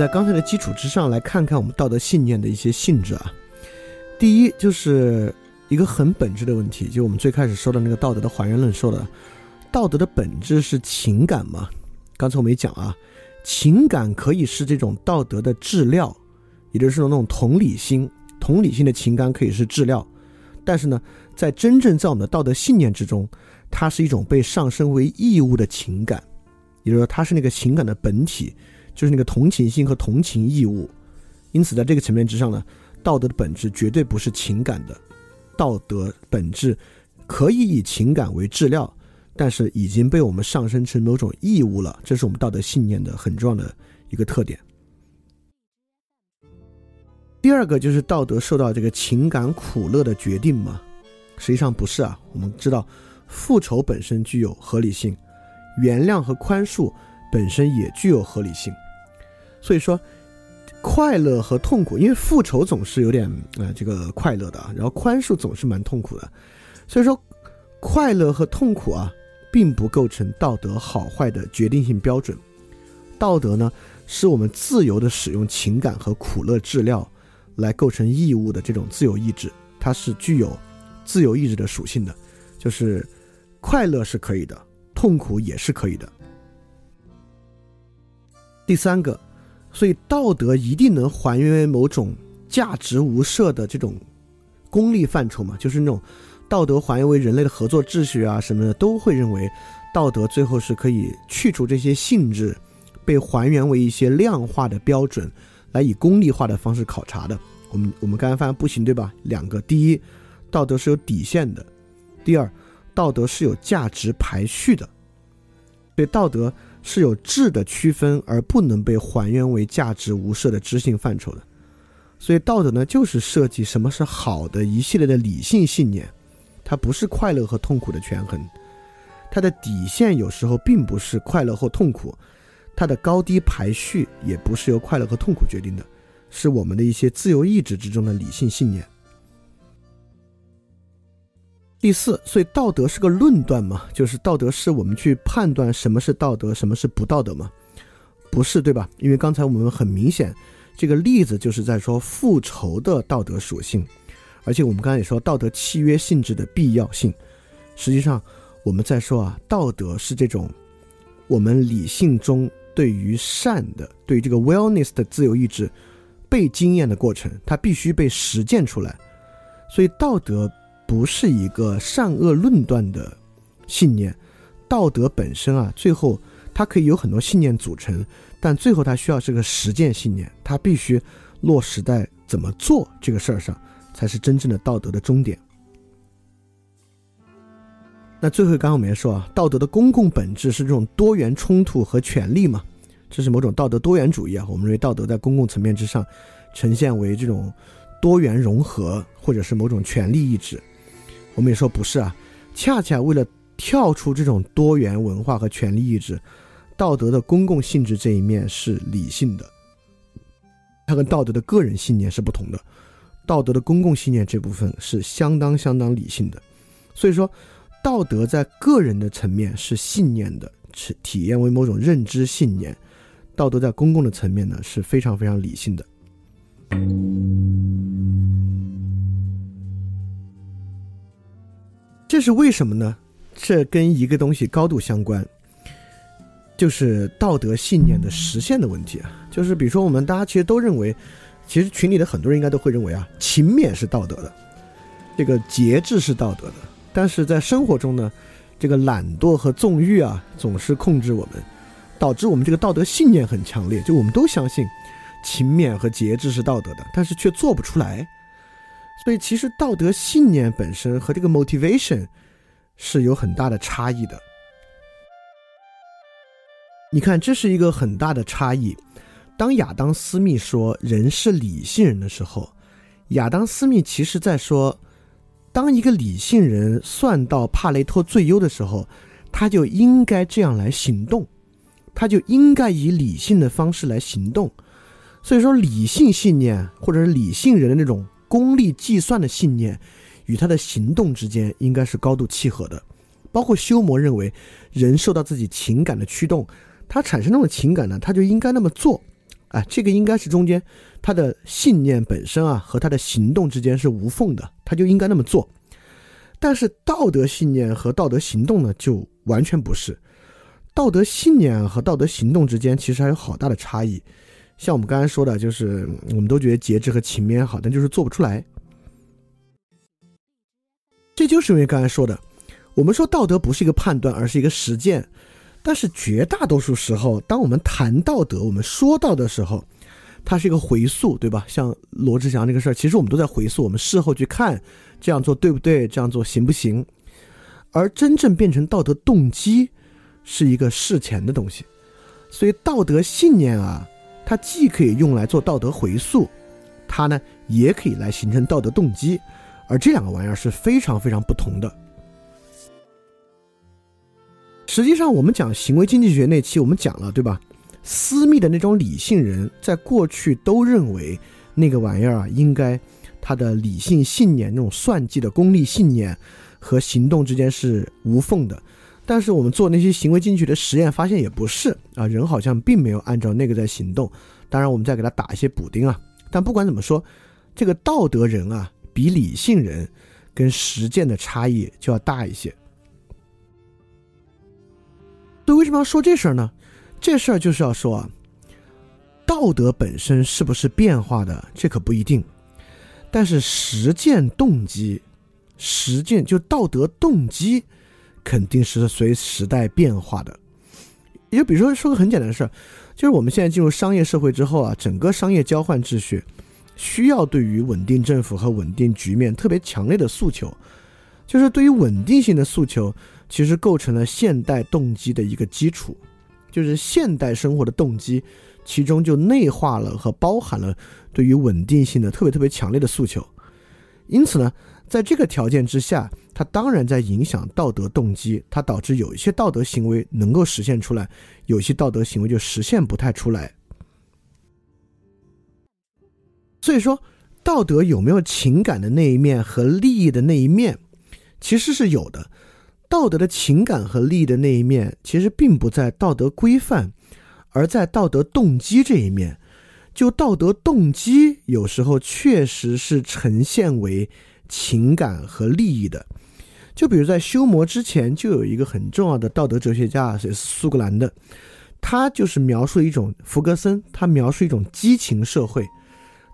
在刚才的基础之上来看看我们道德信念的一些性质啊。第一，就是一个很本质的问题，就我们最开始说的那个道德的还原论说的，道德的本质是情感嘛？刚才我没讲啊，情感可以是这种道德的质料，也就是说那种同理心，同理心的情感可以是质料，但是呢，在真正在我们的道德信念之中，它是一种被上升为义务的情感，也就是说，它是那个情感的本体。就是那个同情心和同情义务，因此在这个层面之上呢，道德的本质绝对不是情感的，道德本质可以以情感为质料，但是已经被我们上升成某种义务了，这是我们道德信念的很重要的一个特点。第二个就是道德受到这个情感苦乐的决定吗？实际上不是啊，我们知道复仇本身具有合理性，原谅和宽恕。本身也具有合理性，所以说，快乐和痛苦，因为复仇总是有点呃这个快乐的，然后宽恕总是蛮痛苦的，所以说，快乐和痛苦啊，并不构成道德好坏的决定性标准。道德呢，是我们自由的使用情感和苦乐质料来构成义务的这种自由意志，它是具有自由意志的属性的，就是快乐是可以的，痛苦也是可以的。第三个，所以道德一定能还原为某种价值无设的这种功利范畴嘛？就是那种道德还原为人类的合作秩序啊什么的，都会认为道德最后是可以去除这些性质，被还原为一些量化的标准，来以功利化的方式考察的。我们我们刚才发现不行，对吧？两个，第一，道德是有底线的；第二，道德是有价值排序的。对道德。是有质的区分，而不能被还原为价值无设的知性范畴的。所以道德呢，就是设计什么是好的一系列的理性信念，它不是快乐和痛苦的权衡。它的底线有时候并不是快乐或痛苦，它的高低排序也不是由快乐和痛苦决定的，是我们的一些自由意志之中的理性信念。第四，所以道德是个论断嘛，就是道德是我们去判断什么是道德，什么是不道德嘛，不是对吧？因为刚才我们很明显，这个例子就是在说复仇的道德属性，而且我们刚才也说道德契约性质的必要性。实际上，我们在说啊，道德是这种我们理性中对于善的、对于这个 wellness 的自由意志被经验的过程，它必须被实践出来，所以道德。不是一个善恶论断的信念，道德本身啊，最后它可以有很多信念组成，但最后它需要是个实践信念，它必须落实在怎么做这个事儿上，才是真正的道德的终点。那最后刚刚我们也说啊，道德的公共本质是这种多元冲突和权利嘛，这是某种道德多元主义啊，我们认为道德在公共层面之上呈现为这种多元融合，或者是某种权利意志。我们也说不是啊，恰恰为了跳出这种多元文化和权力意志，道德的公共性质这一面是理性的，它跟道德的个人信念是不同的。道德的公共信念这部分是相当相当理性的，所以说，道德在个人的层面是信念的，是体验为某种认知信念；道德在公共的层面呢是非常非常理性的。这是为什么呢？这跟一个东西高度相关，就是道德信念的实现的问题啊。就是比如说，我们大家其实都认为，其实群里的很多人应该都会认为啊，勤勉是道德的，这个节制是道德的。但是在生活中呢，这个懒惰和纵欲啊，总是控制我们，导致我们这个道德信念很强烈。就我们都相信勤勉和节制是道德的，但是却做不出来。所以，其实道德信念本身和这个 motivation 是有很大的差异的。你看，这是一个很大的差异。当亚当·斯密说人是理性人的时候，亚当·斯密其实在说，当一个理性人算到帕雷托最优的时候，他就应该这样来行动，他就应该以理性的方式来行动。所以说，理性信念或者是理性人的那种。功利计算的信念与他的行动之间应该是高度契合的。包括修魔认为，人受到自己情感的驱动，他产生那种情感呢，他就应该那么做，啊，这个应该是中间他的信念本身啊和他的行动之间是无缝的，他就应该那么做。但是道德信念和道德行动呢，就完全不是。道德信念和道德行动之间其实还有好大的差异。像我们刚才说的，就是我们都觉得节制和勤勉好，但就是做不出来。这就是因为刚才说的，我们说道德不是一个判断，而是一个实践。但是绝大多数时候，当我们谈道德，我们说到的时候，它是一个回溯，对吧？像罗志祥那个事儿，其实我们都在回溯，我们事后去看这样做对不对，这样做行不行。而真正变成道德动机，是一个事前的东西。所以道德信念啊，它既可以用来做道德回溯，它呢也可以来形成道德动机。而这两个玩意儿是非常非常不同的。实际上，我们讲行为经济学那期，我们讲了，对吧？私密的那种理性人，在过去都认为那个玩意儿啊，应该他的理性信念、那种算计的功利信念和行动之间是无缝的。但是我们做那些行为经济学的实验，发现也不是啊，人好像并没有按照那个在行动。当然，我们再给他打一些补丁啊。但不管怎么说，这个道德人啊，比理性人跟实践的差异就要大一些。所以为什么要说这事儿呢？这事儿就是要说啊，道德本身是不是变化的，这可不一定。但是实践动机，实践就道德动机，肯定是随时代变化的。也比如说，说个很简单的事儿，就是我们现在进入商业社会之后啊，整个商业交换秩序需要对于稳定政府和稳定局面特别强烈的诉求，就是对于稳定性的诉求。其实构成了现代动机的一个基础，就是现代生活的动机，其中就内化了和包含了对于稳定性的特别特别强烈的诉求。因此呢，在这个条件之下，它当然在影响道德动机，它导致有一些道德行为能够实现出来，有些道德行为就实现不太出来。所以说，道德有没有情感的那一面和利益的那一面，其实是有的。道德的情感和利益的那一面，其实并不在道德规范，而在道德动机这一面。就道德动机，有时候确实是呈现为情感和利益的。就比如在修魔之前，就有一个很重要的道德哲学家，也是苏格兰的，他就是描述一种福格森，他描述一种激情社会。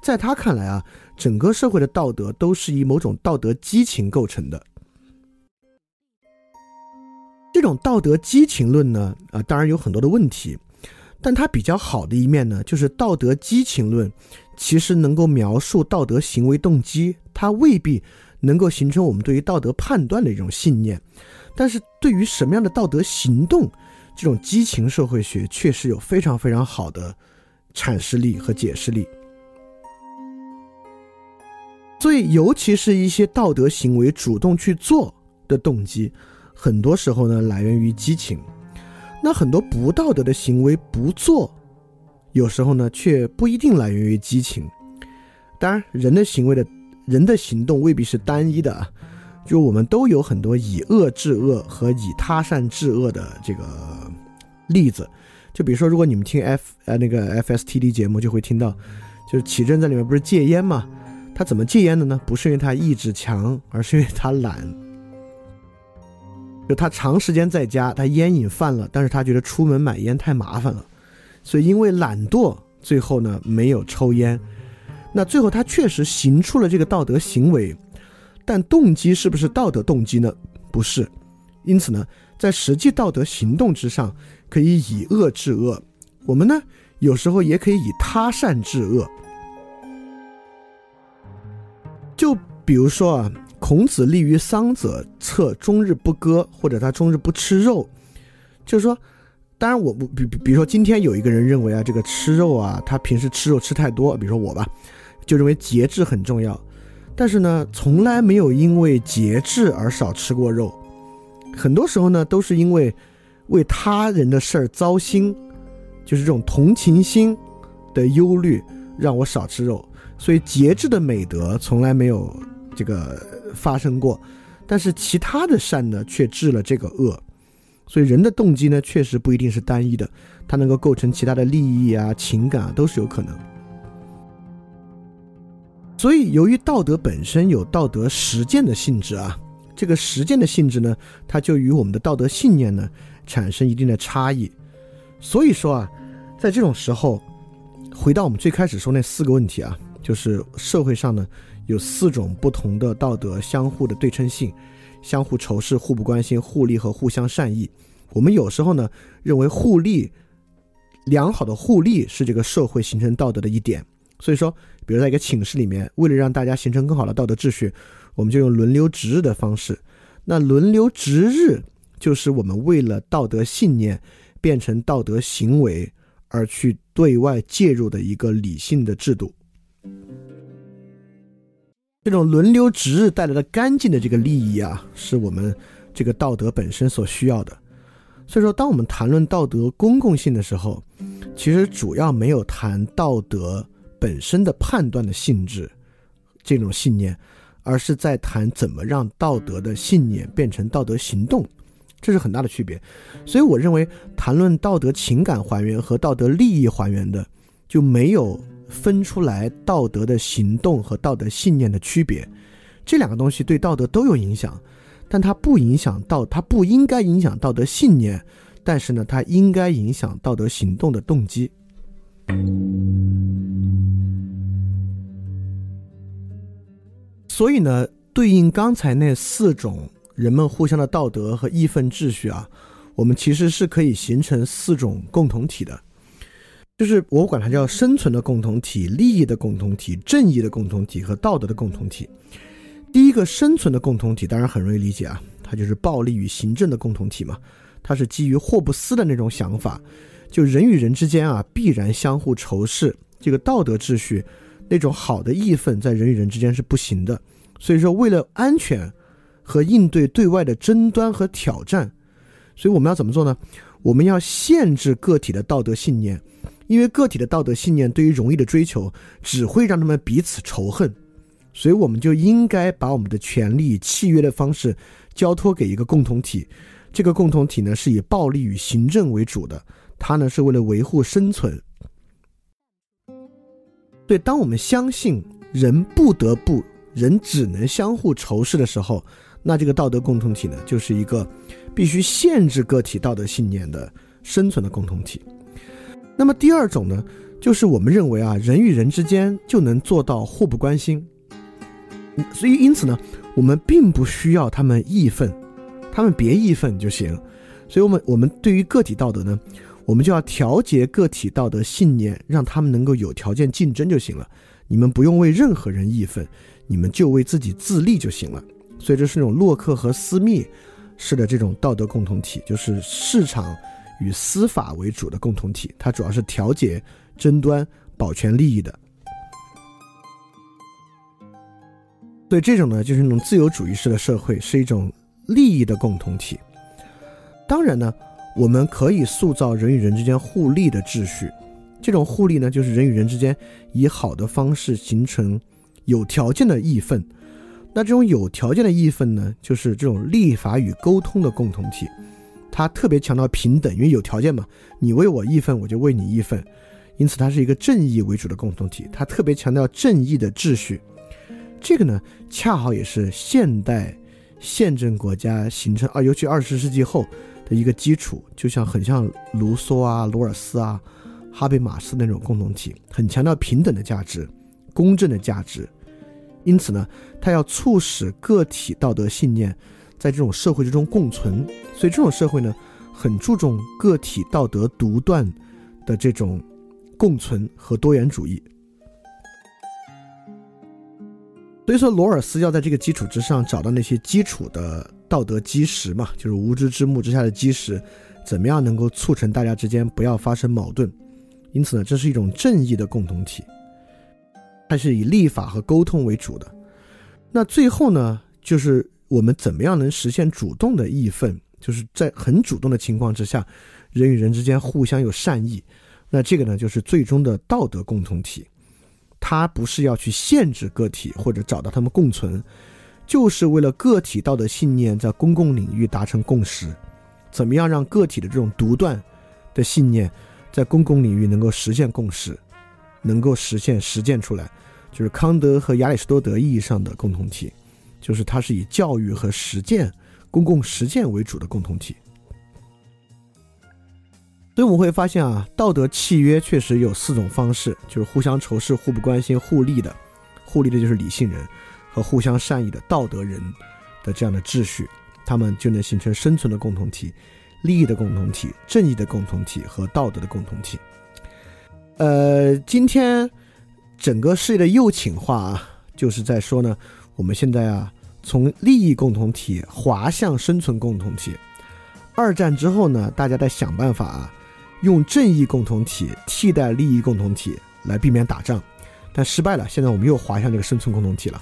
在他看来啊，整个社会的道德都是以某种道德激情构成的。这种道德激情论呢，啊，当然有很多的问题，但它比较好的一面呢，就是道德激情论其实能够描述道德行为动机，它未必能够形成我们对于道德判断的一种信念，但是对于什么样的道德行动，这种激情社会学确实有非常非常好的阐释力和解释力。所以，尤其是一些道德行为主动去做的动机。很多时候呢，来源于激情；那很多不道德的行为不做，有时候呢，却不一定来源于激情。当然，人的行为的人的行动未必是单一的啊，就我们都有很多以恶制恶和以他善制恶的这个例子。就比如说，如果你们听 F 呃那个 FSTD 节目，就会听到，就是启正在里面不是戒烟嘛？他怎么戒烟的呢？不是因为他意志强，而是因为他懒。就他长时间在家，他烟瘾犯了，但是他觉得出门买烟太麻烦了，所以因为懒惰，最后呢没有抽烟。那最后他确实行出了这个道德行为，但动机是不是道德动机呢？不是。因此呢，在实际道德行动之上，可以以恶制恶。我们呢，有时候也可以以他善制恶。就比如说啊。孔子立于丧者，策终日不割，或者他终日不吃肉，就是说，当然我不比比比如说今天有一个人认为啊，这个吃肉啊，他平时吃肉吃太多，比如说我吧，就认为节制很重要，但是呢，从来没有因为节制而少吃过肉，很多时候呢，都是因为为他人的事儿糟心，就是这种同情心的忧虑让我少吃肉，所以节制的美德从来没有这个。发生过，但是其他的善呢，却治了这个恶。所以人的动机呢，确实不一定是单一的，它能够构成其他的利益啊、情感啊，都是有可能。所以，由于道德本身有道德实践的性质啊，这个实践的性质呢，它就与我们的道德信念呢产生一定的差异。所以说啊，在这种时候，回到我们最开始说那四个问题啊，就是社会上呢有四种不同的道德相互的对称性。相互仇视、互不关心、互利和互相善意。我们有时候呢认为互利良好的互利是这个社会形成道德的一点。所以说，比如在一个寝室里面，为了让大家形成更好的道德秩序，我们就用轮流值日的方式。那轮流值日就是我们为了道德信念变成道德行为而去对外介入的一个理性的制度。这种轮流值日带来的干净的这个利益啊，是我们这个道德本身所需要的。所以说，当我们谈论道德公共性的时候，其实主要没有谈道德本身的判断的性质，这种信念，而是在谈怎么让道德的信念变成道德行动，这是很大的区别。所以，我认为谈论道德情感还原和道德利益还原的，就没有。分出来道德的行动和道德信念的区别，这两个东西对道德都有影响，但它不影响道，它不应该影响道德信念，但是呢，它应该影响道德行动的动机。所以呢，对应刚才那四种人们互相的道德和义愤秩序啊，我们其实是可以形成四种共同体的。就是我管它叫生存的共同体、利益的共同体、正义的共同体和道德的共同体。第一个生存的共同体当然很容易理解啊，它就是暴力与行政的共同体嘛。它是基于霍布斯的那种想法，就人与人之间啊必然相互仇视，这个道德秩序那种好的义愤在人与人之间是不行的。所以说，为了安全和应对对外的争端和挑战，所以我们要怎么做呢？我们要限制个体的道德信念。因为个体的道德信念对于荣誉的追求，只会让他们彼此仇恨，所以我们就应该把我们的权利契约的方式交托给一个共同体。这个共同体呢，是以暴力与行政为主的，它呢是为了维护生存。对，当我们相信人不得不、人只能相互仇视的时候，那这个道德共同体呢，就是一个必须限制个体道德信念的生存的共同体。那么第二种呢，就是我们认为啊，人与人之间就能做到互不关心，所以因此呢，我们并不需要他们义愤，他们别义愤就行。所以，我们我们对于个体道德呢，我们就要调节个体道德信念，让他们能够有条件竞争就行了。你们不用为任何人义愤，你们就为自己自立就行了。所以，这是那种洛克和斯密式的这种道德共同体，就是市场。与司法为主的共同体，它主要是调解争端、保全利益的。所以这种呢，就是那种自由主义式的社会，是一种利益的共同体。当然呢，我们可以塑造人与人之间互利的秩序。这种互利呢，就是人与人之间以好的方式形成有条件的义愤。那这种有条件的义愤呢，就是这种立法与沟通的共同体。他特别强调平等，因为有条件嘛，你为我义愤，我就为你义愤，因此它是一个正义为主的共同体。它特别强调正义的秩序，这个呢，恰好也是现代宪政国家形成啊，尤其二十世纪后的一个基础。就像很像卢梭啊、罗尔斯啊、哈贝马斯那种共同体，很强调平等的价值、公正的价值。因此呢，它要促使个体道德信念。在这种社会之中共存，所以这种社会呢，很注重个体道德独断的这种共存和多元主义。所以说，罗尔斯要在这个基础之上找到那些基础的道德基石嘛，就是无知之幕之下的基石，怎么样能够促成大家之间不要发生矛盾？因此呢，这是一种正义的共同体，它是以立法和沟通为主的。那最后呢，就是。我们怎么样能实现主动的义愤？就是在很主动的情况之下，人与人之间互相有善意，那这个呢，就是最终的道德共同体。它不是要去限制个体或者找到他们共存，就是为了个体道德信念在公共领域达成共识，怎么样让个体的这种独断的信念，在公共领域能够实现共识，能够实现实践出来，就是康德和亚里士多德意义上的共同体，就是它是以教育和实践、公共实践为主的共同体。所以我们会发现啊，道德契约确实有四种方式，就是互相仇视、互不关心、互利的，互利的就是理性人，和互相善意的道德人的这样的秩序，他们就能形成生存的共同体、利益的共同体、正义的共同体和道德的共同体。呃，今天整个世界的右倾化啊，就是在说呢，我们现在啊，从利益共同体滑向生存共同体。二战之后呢，大家在想办法啊。用正义共同体替代利益共同体来避免打仗，但失败了。现在我们又滑向这个生存共同体了。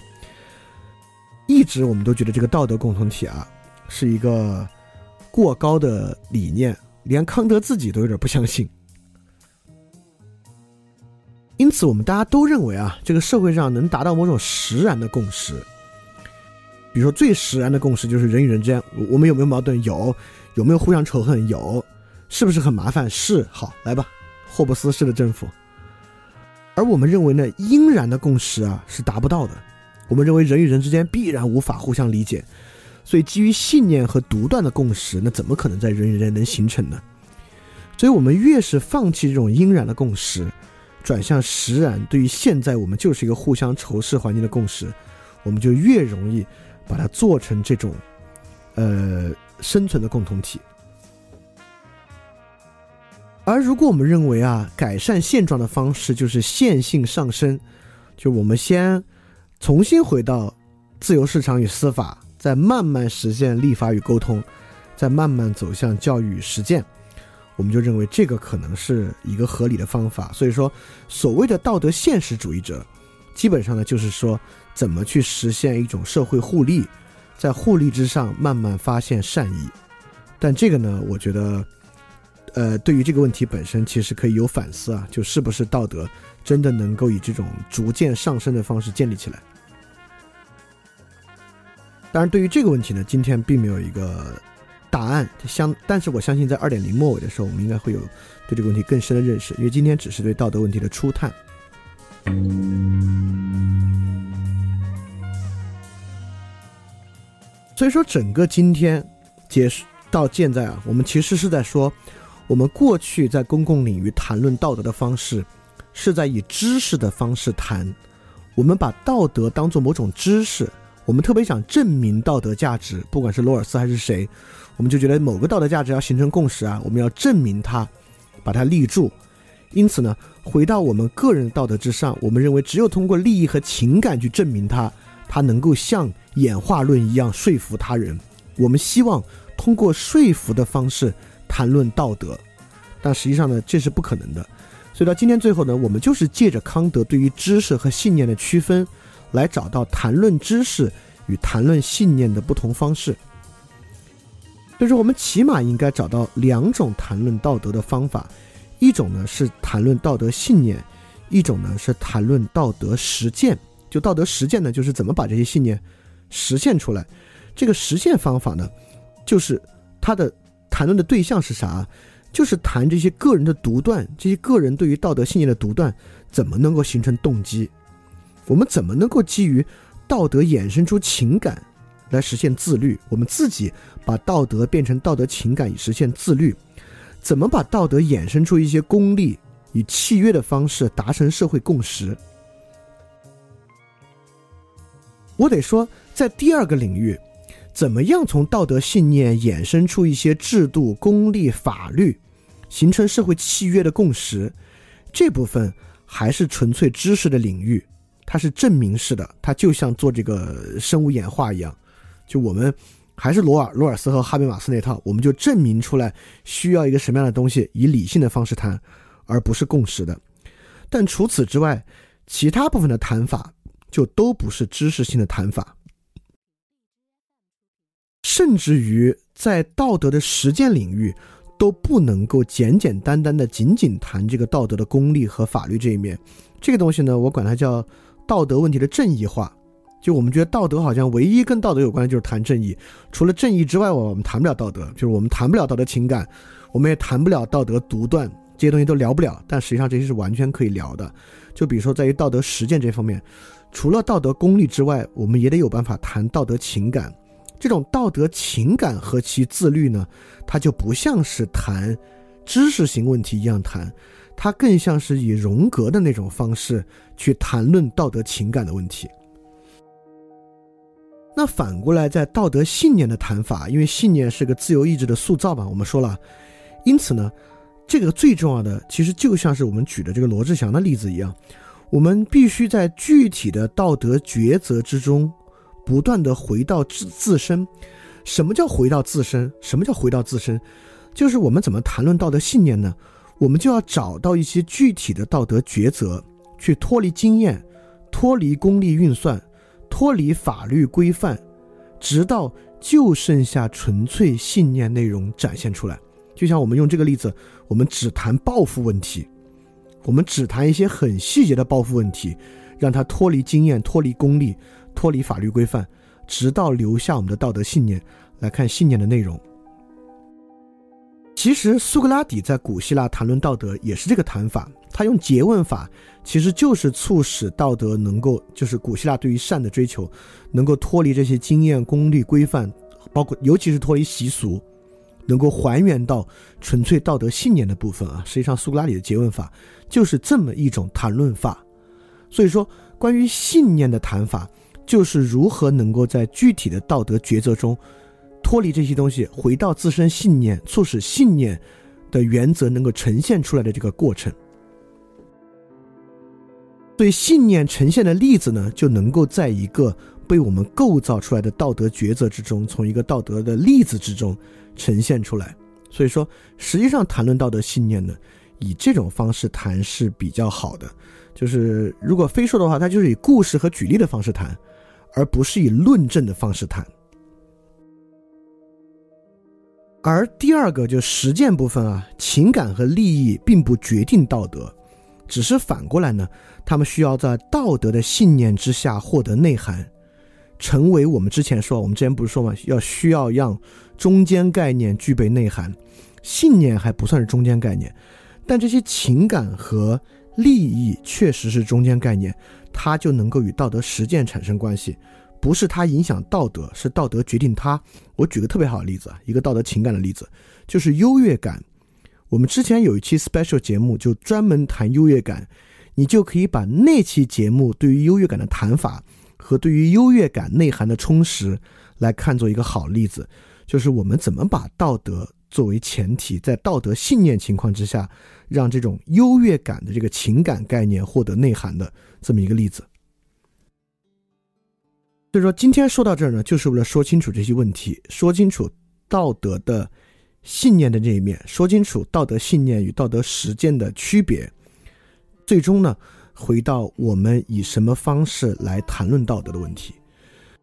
一直我们都觉得这个道德共同体啊是一个过高的理念，连康德自己都有点不相信。因此，我们大家都认为啊，这个社会上能达到某种实然的共识。比如说，最实然的共识就是人与人之间，我们有没有矛盾？有。有没有互相仇恨？有。是不是很麻烦？是好来吧，霍布斯式的政府。而我们认为呢，应然的共识啊是达不到的。我们认为人与人之间必然无法互相理解，所以基于信念和独断的共识，那怎么可能在人与人能形成呢？所以我们越是放弃这种应然的共识，转向实然，对于现在我们就是一个互相仇视环境的共识，我们就越容易把它做成这种呃生存的共同体。而如果我们认为啊，改善现状的方式就是线性上升，就我们先重新回到自由市场与司法，再慢慢实现立法与沟通，再慢慢走向教育与实践，我们就认为这个可能是一个合理的方法。所以说，所谓的道德现实主义者，基本上呢就是说怎么去实现一种社会互利，在互利之上慢慢发现善意。但这个呢，我觉得。呃，对于这个问题本身，其实可以有反思啊，就是不是道德真的能够以这种逐渐上升的方式建立起来？当然，对于这个问题呢，今天并没有一个答案。相，但是我相信在二点零末尾的时候，我们应该会有对这个问题更深的认识，因为今天只是对道德问题的初探。所以说，整个今天结束到现在啊，我们其实是在说。我们过去在公共领域谈论道德的方式，是在以知识的方式谈。我们把道德当做某种知识，我们特别想证明道德价值。不管是罗尔斯还是谁，我们就觉得某个道德价值要形成共识啊，我们要证明它，把它立住。因此呢，回到我们个人道德之上，我们认为只有通过利益和情感去证明它，它能够像演化论一样说服他人。我们希望通过说服的方式。谈论道德，但实际上呢，这是不可能的。所以到今天最后呢，我们就是借着康德对于知识和信念的区分，来找到谈论知识与谈论信念的不同方式。就是我们起码应该找到两种谈论道德的方法，一种呢是谈论道德信念，一种呢是谈论道德实践。就道德实践呢，就是怎么把这些信念实现出来。这个实现方法呢，就是它的。谈论的对象是啥？就是谈这些个人的独断，这些个人对于道德信念的独断，怎么能够形成动机？我们怎么能够基于道德衍生出情感，来实现自律？我们自己把道德变成道德情感以实现自律？怎么把道德衍生出一些功利以契约的方式达成社会共识？我得说，在第二个领域。怎么样从道德信念衍生出一些制度、功利、法律，形成社会契约的共识？这部分还是纯粹知识的领域，它是证明式的，它就像做这个生物演化一样。就我们还是罗尔、罗尔斯和哈贝马斯那套，我们就证明出来需要一个什么样的东西，以理性的方式谈，而不是共识的。但除此之外，其他部分的谈法就都不是知识性的谈法。甚至于在道德的实践领域，都不能够简简单单的仅仅谈这个道德的功利和法律这一面。这个东西呢，我管它叫道德问题的正义化，就我们觉得道德好像唯一跟道德有关的就是谈正义，除了正义之外，我们谈不了道德，就是我们谈不了道德情感，我们也谈不了道德独断，这些东西都聊不了。但实际上这些是完全可以聊的。就比如说在于道德实践这方面，除了道德功利之外，我们也得有办法谈道德情感。这种道德情感和其自律呢，它就不像是谈知识型问题一样谈，它更像是以荣格的那种方式去谈论道德情感的问题。那反过来，在道德信念的谈法，因为信念是个自由意志的塑造吧，我们说了，因此呢，这个最重要的其实就像是我们举的这个罗志祥的例子一样，我们必须在具体的道德抉择之中，不断的回到自自身。什么叫回到自身？什么叫回到自身？就是我们怎么谈论道德信念呢？我们就要找到一些具体的道德抉择，去脱离经验，脱离功利运算。脱离法律规范，直到就剩下纯粹信念内容展现出来。就像我们用这个例子，我们只谈报复问题，我们只谈一些很细节的报复问题，让它脱离经验、脱离功利、脱离法律规范，直到留下我们的道德信念来看信念的内容。其实苏格拉底在古希腊谈论道德也是这个谈法，他用诘问法，其实就是促使道德能够，就是古希腊对于善的追求，能够脱离这些经验、功利、规范，包括尤其是脱离习俗，能够还原到纯粹道德信念的部分啊。实际上，苏格拉底的诘问法就是这么一种谈论法。所以说，关于信念的谈法，就是如何能够在具体的道德抉择中。脱离这些东西，回到自身信念，促使信念的原则能够呈现出来的这个过程。对信念呈现的例子呢，就能够在一个被我们构造出来的道德抉择之中，从一个道德的例子之中呈现出来。所以说，实际上谈论道德信念呢，以这种方式谈是比较好的。就是如果非说的话，它就是以故事和举例的方式谈，而不是以论证的方式谈。而第二个就实践部分啊，情感和利益并不决定道德，只是反过来呢，他们需要在道德的信念之下获得内涵，成为我们之前说，我们之前不是说嘛，要需要让中间概念具备内涵，信念还不算是中间概念，但这些情感和利益确实是中间概念，它就能够与道德实践产生关系。不是它影响道德，是道德决定它。我举个特别好的例子啊，一个道德情感的例子，就是优越感。我们之前有一期 special 节目就专门谈优越感，你就可以把那期节目对于优越感的谈法和对于优越感内涵的充实来看作一个好例子，就是我们怎么把道德作为前提，在道德信念情况之下，让这种优越感的这个情感概念获得内涵的这么一个例子。所以说，今天说到这儿呢，就是为了说清楚这些问题，说清楚道德的信念的这一面，说清楚道德信念与道德实践的区别。最终呢，回到我们以什么方式来谈论道德的问题。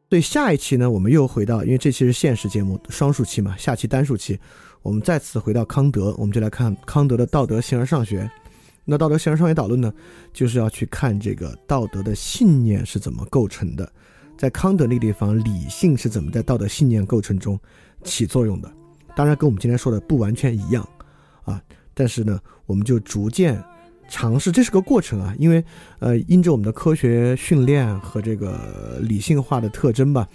所以下一期呢，我们又回到，因为这期是现实节目双数期嘛，下期单数期，我们再次回到康德，我们就来看康德的道德形而上学。那道德形而上学导论呢，就是要去看这个道德的信念是怎么构成的。在康德那个地方，理性是怎么在道德信念构成中起作用的？当然，跟我们今天说的不完全一样啊。但是呢，我们就逐渐尝试，这是个过程啊。因为呃，因着我们的科学训练和这个理性化的特征吧，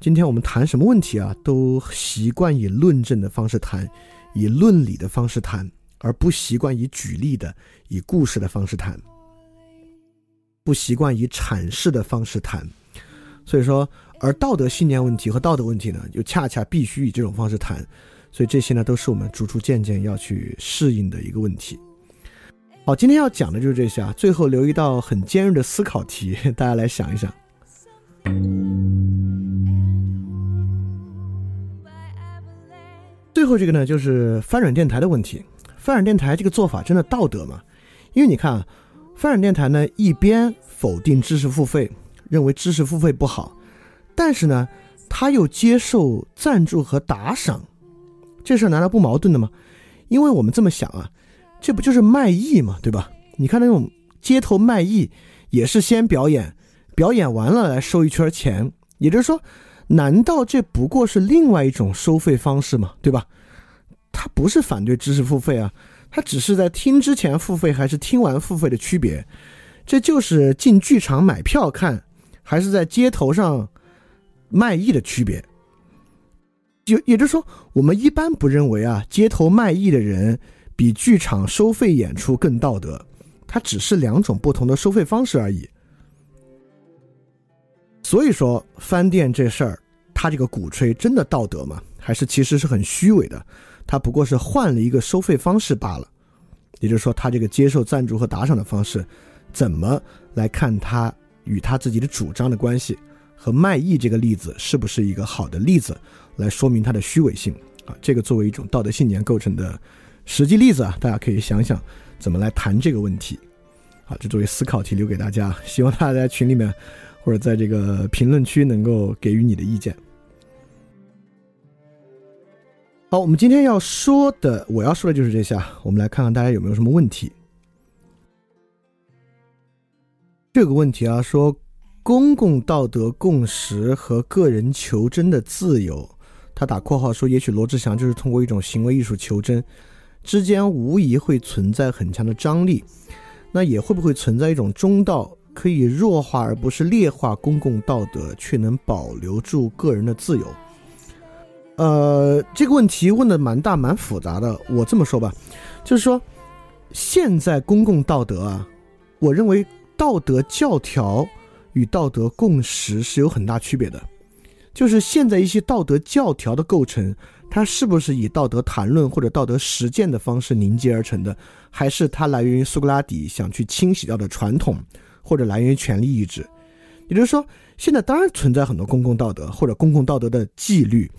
今天我们谈什么问题啊，都习惯以论证的方式谈，以论理的方式谈，而不习惯以举例的、以故事的方式谈，不习惯以阐释的方式谈。所以说，而道德信念问题和道德问题呢，就恰恰必须以这种方式谈。所以这些呢，都是我们逐逐渐渐要去适应的一个问题。好，今天要讲的就是这些啊。最后留一道很尖锐的思考题，大家来想一想。最后这个呢，就是翻转电台的问题。翻转电台这个做法真的道德吗？因为你看啊，翻转电台呢，一边否定知识付费。认为知识付费不好，但是呢，他又接受赞助和打赏，这事儿难道不矛盾的吗？因为我们这么想啊，这不就是卖艺嘛，对吧？你看那种街头卖艺，也是先表演，表演完了来收一圈钱。也就是说，难道这不过是另外一种收费方式吗？对吧？他不是反对知识付费啊，他只是在听之前付费还是听完付费的区别。这就是进剧场买票看，还是在街头上卖艺的区别。就也就是说，我们一般不认为啊，街头卖艺的人比剧场收费演出更道德，它只是两种不同的收费方式而已。所以说，翻店这事儿，他这个鼓吹真的道德吗？还是其实是很虚伪的？他不过是换了一个收费方式罢了。也就是说，他这个接受赞助和打赏的方式，怎么来看他与他自己的主张的关系？和卖艺这个例子是不是一个好的例子，来说明他的虚伪性啊？这个作为一种道德信念构成的实际例子啊，大家可以想想怎么来谈这个问题。好，这作为思考题留给大家，希望大家在群里面或者在这个评论区能够给予你的意见。好，我们今天要说的，我要说的就是这些。我们来看看大家有没有什么问题。这个问题啊，说。公共道德共识和个人求真的自由，他打括号说，也许罗志祥就是通过一种行为艺术求真，之间无疑会存在很强的张力。那也会不会存在一种中道，可以弱化而不是劣化公共道德，却能保留住个人的自由？呃，这个问题问的蛮大蛮复杂的。我这么说吧，就是说，现在公共道德啊，我认为道德教条。与道德共识是有很大区别的，就是现在一些道德教条的构成，它是不是以道德谈论或者道德实践的方式凝结而成的，还是它来源于苏格拉底想去清洗掉的传统，或者来源于权力意志？也就是说，现在当然存在很多公共道德或者公共道德的纪律，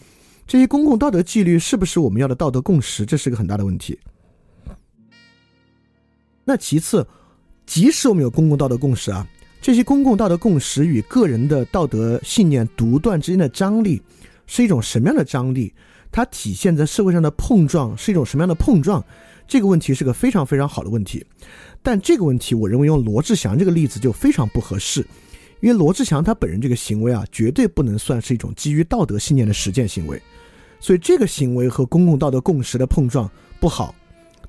这些公共道德纪律是不是我们要的道德共识？这是一个很大的问题。那其次，即使我们有公共道德共识啊。这些公共道德共识与个人的道德信念独断之间的张力，是一种什么样的张力？它体现在社会上的碰撞是一种什么样的碰撞？这个问题是个非常非常好的问题，但这个问题我认为用罗志祥这个例子就非常不合适，因为罗志祥他本人这个行为啊，绝对不能算是一种基于道德信念的实践行为，所以这个行为和公共道德共识的碰撞不好。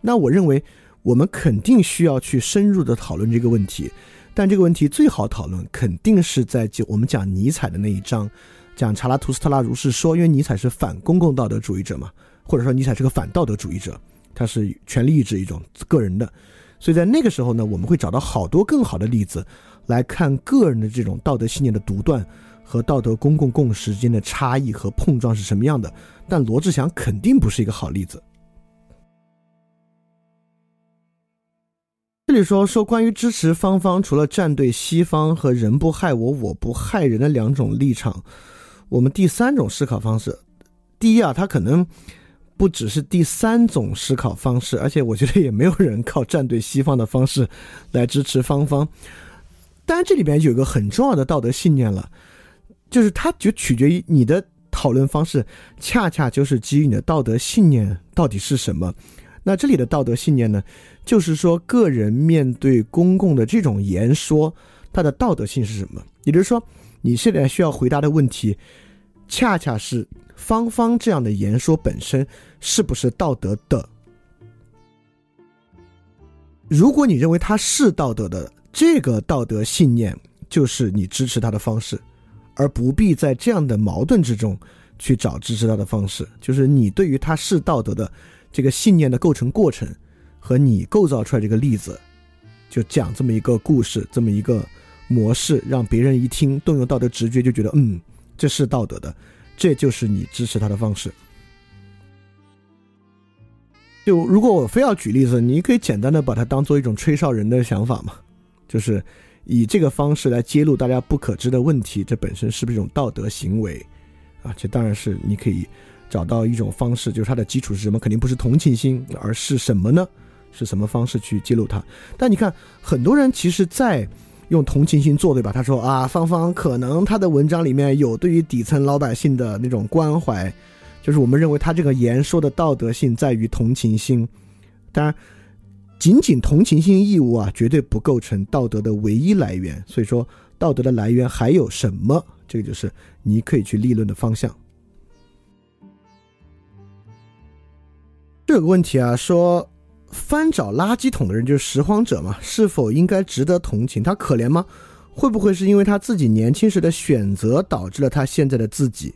那我认为我们肯定需要去深入的讨论这个问题。但这个问题最好讨论，肯定是在就我们讲尼采的那一章，讲查拉图斯特拉如是说，因为尼采是反公共道德主义者嘛，或者说尼采是个反道德主义者，他是权力意志一种个人的，所以在那个时候呢，我们会找到好多更好的例子来看个人的这种道德信念的独断和道德公共共识之间的差异和碰撞是什么样的。但罗志祥肯定不是一个好例子。里说说关于支持方方，除了站队西方和人不害我，我不害人的两种立场，我们第三种思考方式，第一啊，他可能不只是第三种思考方式，而且我觉得也没有人靠站队西方的方式来支持方方。当然，这里边有一个很重要的道德信念了，就是它就取决于你的讨论方式，恰恰就是基于你的道德信念到底是什么。那这里的道德信念呢？就是说，个人面对公共的这种言说，它的道德性是什么？也就是说，你现在需要回答的问题，恰恰是芳芳这样的言说本身是不是道德的？如果你认为它是道德的，这个道德信念就是你支持他的方式，而不必在这样的矛盾之中去找支持他的方式。就是你对于他是道德的这个信念的构成过程。和你构造出来这个例子，就讲这么一个故事，这么一个模式，让别人一听动用道德直觉，就觉得嗯，这是道德的，这就是你支持他的方式。就如果我非要举例子，你可以简单的把它当做一种吹哨人的想法嘛，就是以这个方式来揭露大家不可知的问题，这本身是不是一种道德行为啊？这当然是你可以找到一种方式，就是它的基础是什么？肯定不是同情心，而是什么呢？是什么方式去揭露他？但你看，很多人其实，在用同情心做对吧？他说啊，芳芳可能他的文章里面有对于底层老百姓的那种关怀，就是我们认为他这个言说的道德性在于同情心。当然，仅仅同情心义务啊，绝对不构成道德的唯一来源。所以说，道德的来源还有什么？这个就是你可以去立论的方向。这个问题啊，说翻找垃圾桶的人就是拾荒者嘛，是否应该值得同情？他可怜吗？会不会是因为他自己年轻时的选择导致了他现在的自己？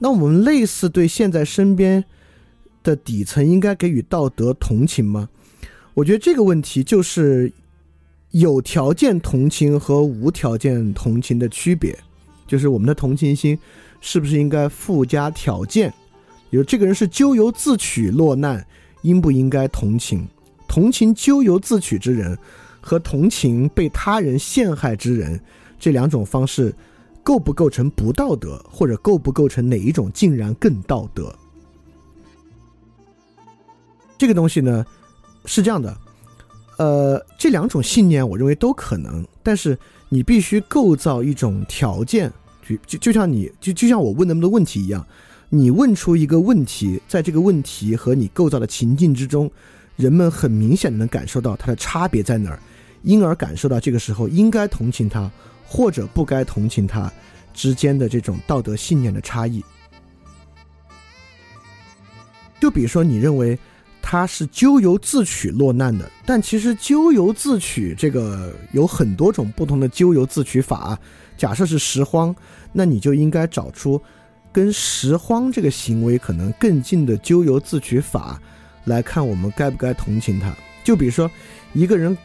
那我们类似对现在身边的底层应该给予道德同情吗？我觉得这个问题就是有条件同情和无条件同情的区别，就是我们的同情心是不是应该附加条件？比如这个人是咎由自取落难，应不应该同情？同情咎由自取之人和同情被他人陷害之人，这两种方式构不构成不道德，或者构不构成哪一种竟然更道德？这个东西呢是这样的，呃，这两种信念我认为都可能，但是你必须构造一种条件，就就就像你就就像我问那么多问题一样。你问出一个问题，在这个问题和你构造的情境之中，人们很明显的能感受到它的差别在哪儿，因而感受到这个时候应该同情他或者不该同情他之间的这种道德信念的差异。就比如说，你认为他是咎由自取落难的，但其实咎由自取这个有很多种不同的咎由自取法。假设是拾荒，那你就应该找出。跟拾荒这个行为可能更近的咎由自取法来看，我们该不该同情他？就比如说，一个人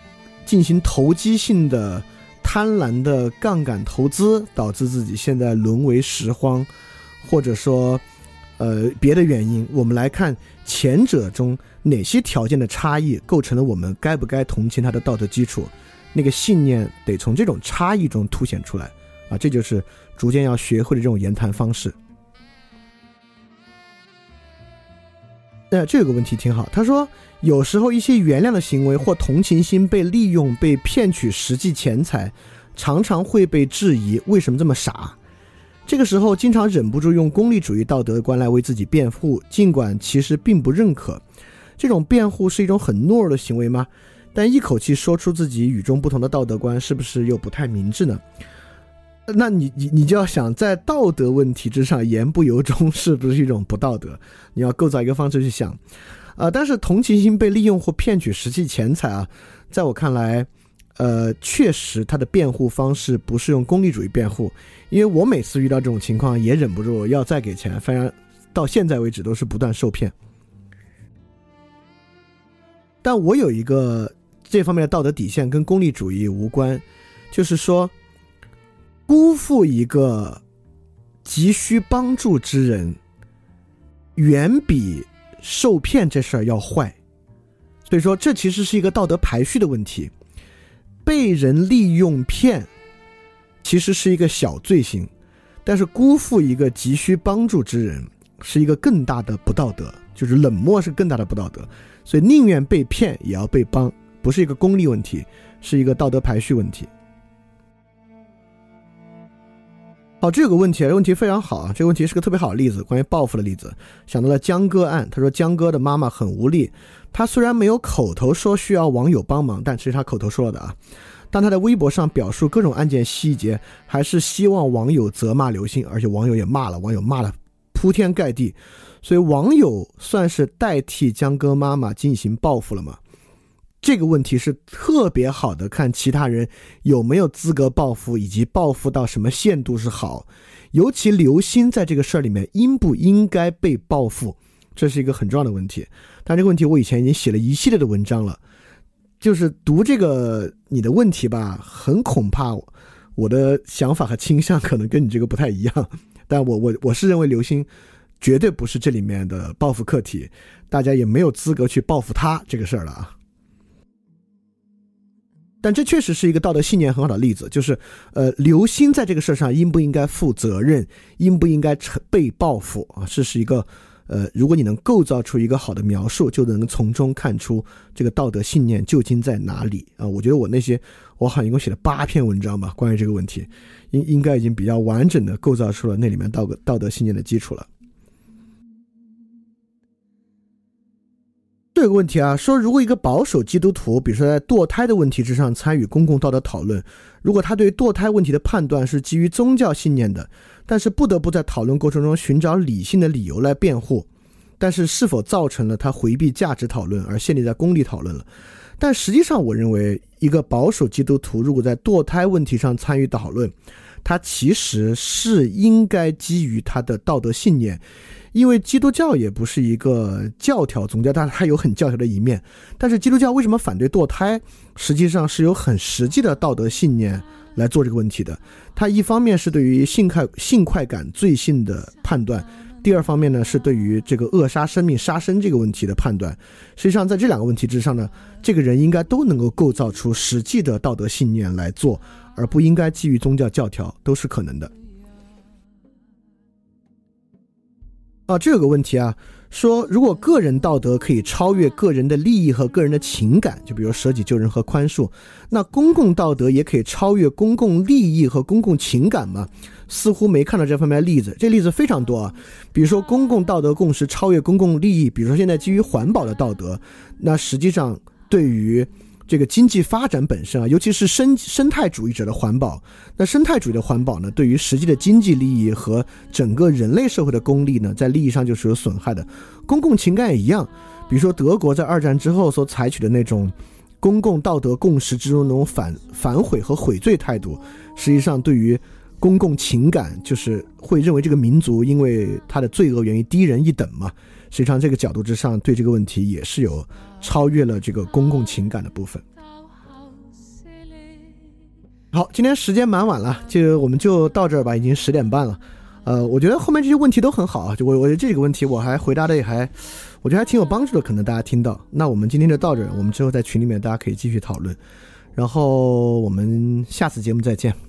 进行投机性的、贪婪的杠杆投资，导致自己现在沦为拾荒，或者说，呃，别的原因，我们来看前者中哪些条件的差异构成了我们该不该同情他的道德基础？那个信念得从这种差异中凸显出来啊！这就是逐渐要学会的这种言谈方式。那这个问题挺好。他说，有时候一些原谅的行为或同情心被利用、被骗取实际钱财，常常会被质疑为什么这么傻。这个时候，经常忍不住用功利主义道德观来为自己辩护，尽管其实并不认可。这种辩护是一种很懦弱的行为吗？但一口气说出自己与众不同的道德观，是不是又不太明智呢？那你你你就要想，在道德问题之上言不由衷，是不是一种不道德？你要构造一个方式去想，啊，但是同情心被利用或骗取实际钱财啊，在我看来，呃，确实他的辩护方式不是用功利主义辩护，因为我每次遇到这种情况也忍不住要再给钱，反正到现在为止都是不断受骗。但我有一个这方面的道德底线跟功利主义无关，就是说。辜负一个急需帮助之人，远比受骗这事儿要坏。所以说，这其实是一个道德排序的问题。被人利用骗，其实是一个小罪行，但是辜负一个急需帮助之人，是一个更大的不道德，就是冷漠是更大的不道德。所以，宁愿被骗也要被帮，不是一个功利问题，是一个道德排序问题。好，这个问题，这个问题非常好啊！这个问题是个特别好的例子，关于报复的例子。想到了江歌案，他说江歌的妈妈很无力，他虽然没有口头说需要网友帮忙，但其实他口头说了的啊。但他在微博上表述各种案件细节，还是希望网友责骂刘星，而且网友也骂了，网友骂了铺天盖地，所以网友算是代替江歌妈妈进行报复了吗？这个问题是特别好的，看其他人有没有资格报复，以及报复到什么限度是好。尤其刘星在这个事儿里面应不应该被报复，这是一个很重要的问题。但这个问题我以前已经写了一系列的文章了，就是读这个你的问题吧，很恐怕我的想法和倾向可能跟你这个不太一样。但我我我是认为刘星绝对不是这里面的报复客体，大家也没有资格去报复他这个事儿了啊。但这确实是一个道德信念很好的例子，就是，呃，刘星在这个事儿上应不应该负责任，应不应该成被报复啊？这是一个，呃，如果你能构造出一个好的描述，就能从中看出这个道德信念究竟在哪里啊？我觉得我那些，我好像一共写了八篇文章吧，关于这个问题，应应该已经比较完整的构造出了那里面道德道德信念的基础了。这个问题啊，说如果一个保守基督徒，比如说在堕胎的问题之上参与公共道德讨论，如果他对堕胎问题的判断是基于宗教信念的，但是不得不在讨论过程中寻找理性的理由来辩护，但是是否造成了他回避价值讨论而陷立在功利讨论了？但实际上，我认为一个保守基督徒如果在堕胎问题上参与讨论，他其实是应该基于他的道德信念。因为基督教也不是一个教条宗教，但是它有很教条的一面。但是基督教为什么反对堕胎？实际上是有很实际的道德信念来做这个问题的。它一方面是对于性快性快感罪性的判断，第二方面呢是对于这个扼杀生命、杀生这个问题的判断。实际上在这两个问题之上呢，这个人应该都能够构造出实际的道德信念来做，而不应该基于宗教教条，都是可能的。啊，这有个问题啊，说如果个人道德可以超越个人的利益和个人的情感，就比如舍己救人和宽恕，那公共道德也可以超越公共利益和公共情感吗？似乎没看到这方面的例子。这例子非常多啊，比如说公共道德共识超越公共利益，比如说现在基于环保的道德，那实际上对于。这个经济发展本身啊，尤其是生生态主义者的环保，那生态主义的环保呢，对于实际的经济利益和整个人类社会的功利呢，在利益上就是有损害的。公共情感也一样，比如说德国在二战之后所采取的那种公共道德共识之中那种反反悔和悔罪态度，实际上对于公共情感就是会认为这个民族因为他的罪恶原因低人一等嘛。实际上这个角度之上，对这个问题也是有。超越了这个公共情感的部分。好，今天时间蛮晚了，就我们就到这儿吧，已经十点半了。呃，我觉得后面这些问题都很好啊，就我我觉得这几个问题我还回答的也还，我觉得还挺有帮助的，可能大家听到。那我们今天就到这儿，我们之后在群里面大家可以继续讨论。然后我们下次节目再见。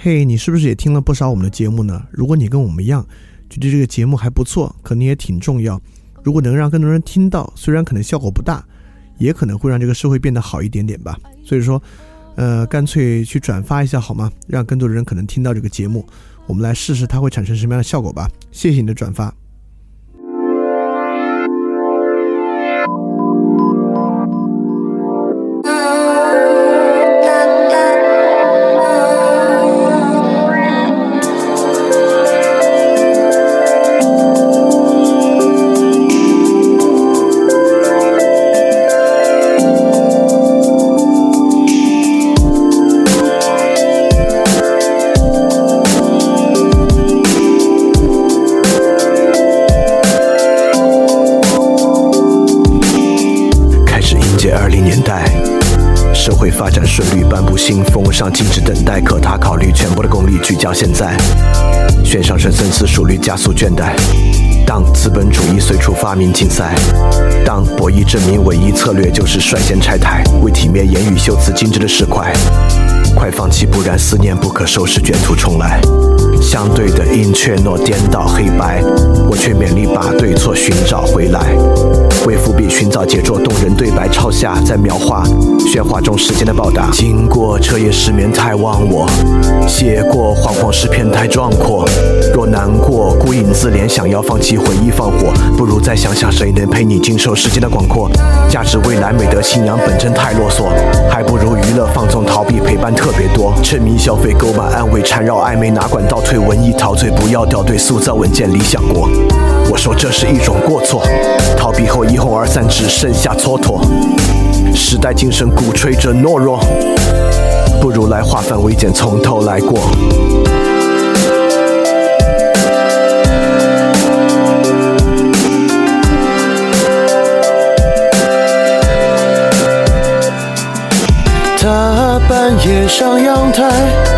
嘿，你是不是也听了不少我们的节目呢？如果你跟我们一样，觉得这个节目还不错，可能也挺重要。如果能让更多人听到，虽然可能效果不大，也可能会让这个社会变得好一点点吧。所以说，呃，干脆去转发一下好吗？让更多的人可能听到这个节目，我们来试试它会产生什么样的效果吧。谢谢你的转发。到现在，悬上身深思熟虑加速倦怠。当资本主义随处发明竞赛，当博弈证明唯一策略就是率先拆台，为体面言语修辞精致的石块。快放弃，不然思念不可收拾，卷土重来。相对的阴却诺颠倒黑白，我却勉力把对错寻找回来。为伏笔寻找杰作，动人对白抄下，在描画喧哗中时间的报答。经过彻夜失眠太忘我，写过惶惶诗篇太壮阔。若难过孤影自怜，想要放弃回忆放火，不如再想想谁能陪你经受时间的广阔。价值未来美德信仰本真太啰嗦，还不如娱乐放纵逃避陪伴特别多。沉迷消费购买安慰缠绕暧昧哪管倒退。文艺陶醉，不要掉队，塑造稳健理想国。我说这是一种过错，逃避后一哄而散，只剩下蹉跎。时代精神鼓吹着懦弱，不如来化繁为简，从头来过。他半夜上阳台。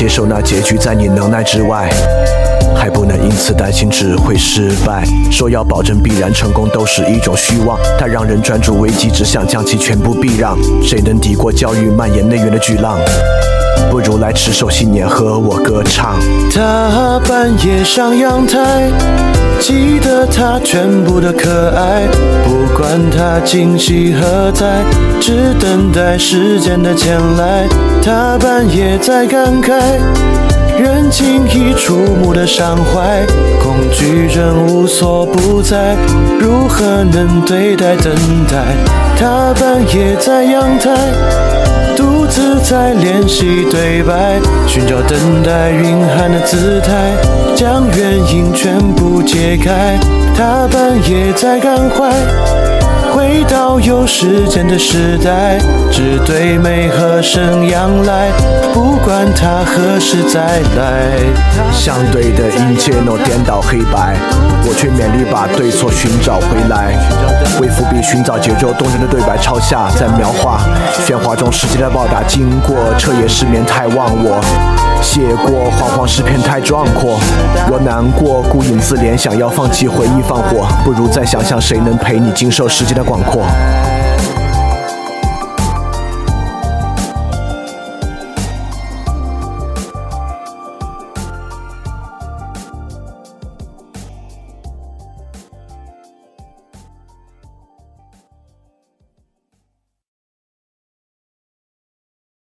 接受那结局在你能耐之外，还不能因此担心只会失败。说要保证必然成功，都是一种虚妄。它让人专注危机，只想将其全部避让。谁能抵过教育蔓延内源的巨浪？不如来持守信念，和我歌唱。他半夜上阳台，记得他全部的可爱，不管他惊喜何在，只等待时间的前来。他半夜在感慨，人轻易触目的伤怀，恐惧症无所不在，如何能对待等待？他半夜在阳台。独自在练习对白，寻找等待蕴含的姿态，将原因全部解开。他半夜在感怀，回到有时间的时代，只对美和声仰赖，不管他何时再来。相对的一切都颠倒黑白，我却勉力把对错寻找回来。为伏笔寻找节奏动人的对白，抄下在描画喧哗中世界的报答。经过彻夜失眠太忘我，写过惶惶诗篇太壮阔。我难过孤影自怜，想要放弃回忆放火，不如再想想谁能陪你经受时间的广阔。